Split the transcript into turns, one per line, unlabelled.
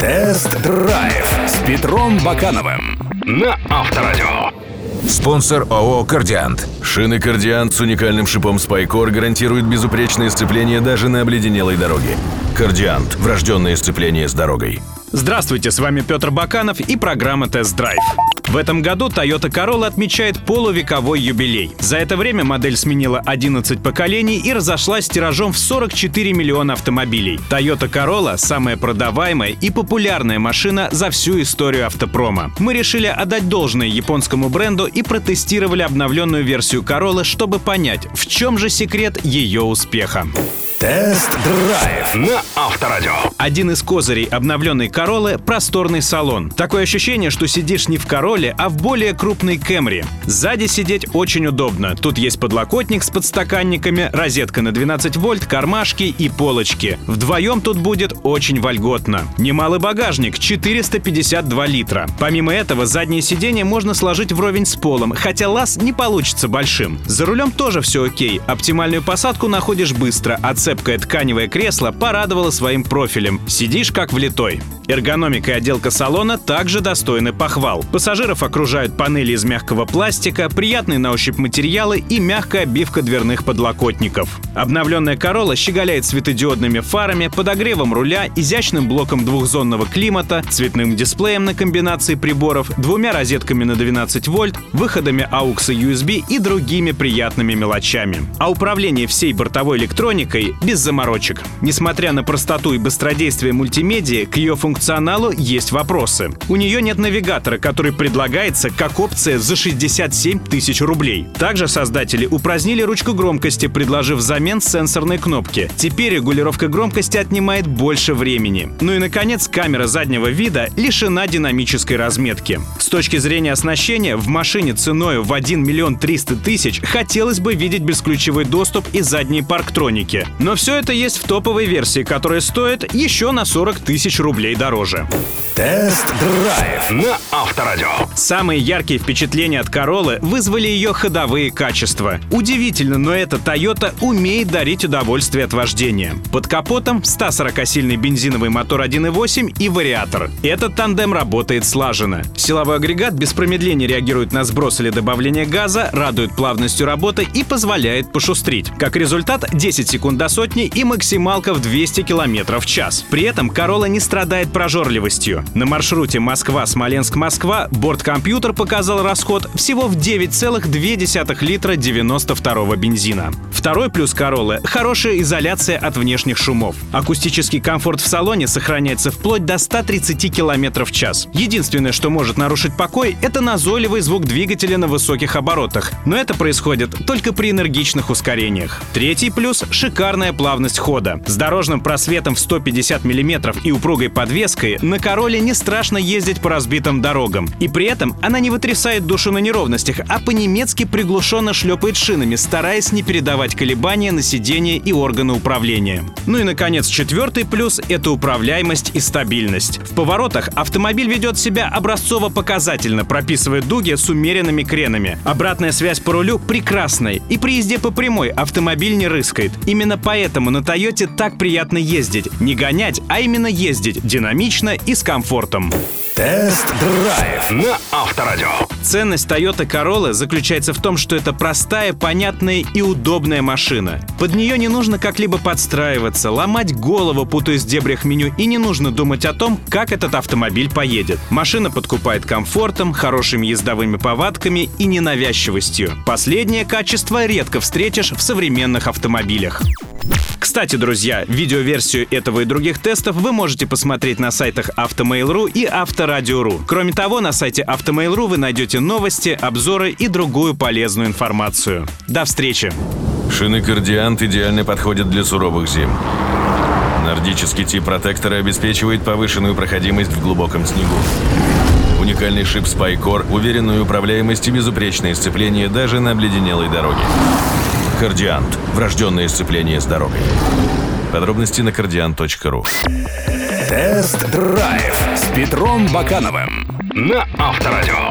Тест-драйв с Петром Бакановым на Авторадио.
Спонсор ООО «Кардиант».
Шины «Кардиант» с уникальным шипом «Спайкор» гарантируют безупречное сцепление даже на обледенелой дороге. «Кардиант» — врожденное сцепление с дорогой.
Здравствуйте, с вами Петр Баканов и программа «Тест-драйв». В этом году Toyota Corolla отмечает полувековой юбилей. За это время модель сменила 11 поколений и разошлась тиражом в 44 миллиона автомобилей. Toyota Corolla – самая продаваемая и популярная машина за всю историю автопрома. Мы решили отдать должное японскому бренду и протестировали обновленную версию Corolla, чтобы понять, в чем же секрет ее успеха.
Тест-драйв на Авторадио.
Один из козырей обновленной Королы — просторный салон. Такое ощущение, что сидишь не в Короле, а в более крупной Кэмри. Сзади сидеть очень удобно. Тут есть подлокотник с подстаканниками, розетка на 12 вольт, кармашки и полочки. Вдвоем тут будет очень вольготно. Немалый багажник — 452 литра. Помимо этого, заднее сиденье можно сложить вровень с полом, хотя лаз не получится большим. За рулем тоже все окей. Оптимальную посадку находишь быстро, а цепкое тканевое кресло порадовало своим профилем. Сидишь как влитой. Эргономика и отделка салона также достойны похвал. Пассажиров окружают панели из мягкого пластика, приятные на ощупь материалы и мягкая обивка дверных подлокотников. Обновленная Corolla щеголяет светодиодными фарами, подогревом руля, изящным блоком двухзонного климата, цветным дисплеем на комбинации приборов, двумя розетками на 12 вольт, выходами AUX и USB и другими приятными мелочами. А управление всей бортовой электроникой без заморочек. Несмотря на простоту и быстродействие мультимедиа, к ее функциональности функционалу есть вопросы. У нее нет навигатора, который предлагается как опция за 67 тысяч рублей. Также создатели упразднили ручку громкости, предложив взамен сенсорной кнопки. Теперь регулировка громкости отнимает больше времени. Ну и, наконец, камера заднего вида лишена динамической разметки. С точки зрения оснащения, в машине ценой в 1 миллион 300 тысяч хотелось бы видеть бесключевой доступ и задние парктроники. Но все это есть в топовой версии, которая стоит еще на 40 тысяч рублей дороже дороже.
Тест-драйв на Авторадио.
Самые яркие впечатления от Королы вызвали ее ходовые качества. Удивительно, но эта Toyota умеет дарить удовольствие от вождения. Под капотом 140-сильный бензиновый мотор 1.8 и вариатор. Этот тандем работает слаженно. Силовой агрегат без промедления реагирует на сброс или добавление газа, радует плавностью работы и позволяет пошустрить. Как результат, 10 секунд до сотни и максималка в 200 км в час. При этом Corolla не страдает прожорливостью. На маршруте Москва-Смоленск-Москва борткомпьютер показал расход всего в 9,2 литра 92 бензина. Второй плюс Короллы — хорошая изоляция от внешних шумов. Акустический комфорт в салоне сохраняется вплоть до 130 км в час. Единственное, что может нарушить покой, это назойливый звук двигателя на высоких оборотах. Но это происходит только при энергичных ускорениях. Третий плюс — шикарная плавность хода. С дорожным просветом в 150 мм и упругой подвеской на Короле не страшно ездить по разбитым дорогам. И при этом она не вытрясает душу на неровностях, а по-немецки приглушенно шлепает шинами, стараясь не передавать колебания на сиденье и органы управления. Ну и, наконец, четвертый плюс — это управляемость и стабильность. В поворотах автомобиль ведет себя образцово-показательно, прописывая дуги с умеренными кренами. Обратная связь по рулю прекрасная, и при езде по прямой автомобиль не рыскает. Именно поэтому на Тойоте так приятно ездить. Не гонять, а именно ездить динамично и с комфортом.
Тест-драйв на Авторадио.
Ценность Toyota Corolla заключается в том, что это простая, понятная и удобная машина. Под нее не нужно как-либо подстраиваться, ломать голову, путаясь в дебрях меню, и не нужно думать о том, как этот автомобиль поедет. Машина подкупает комфортом, хорошими ездовыми повадками и ненавязчивостью. Последнее качество редко встретишь в современных автомобилях. Кстати, друзья, видеоверсию этого и других тестов вы можете посмотреть на сайтах Автомейл.ру и Авторадио.ру. Кроме того, на сайте Автомейл.ру вы найдете новости, обзоры и другую полезную информацию. До встречи!
Шины «Кардиант» идеально подходят для суровых зим. Нордический тип протектора обеспечивает повышенную проходимость в глубоком снегу. Уникальный шип Spycore, уверенную управляемость и безупречное сцепление даже на обледенелой дороге. Кардиант. Врожденное сцепление с дорогой. Подробности на кардиант.ру.
Тест-драйв с Петром Бакановым на Авторадио.